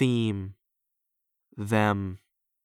theme, them.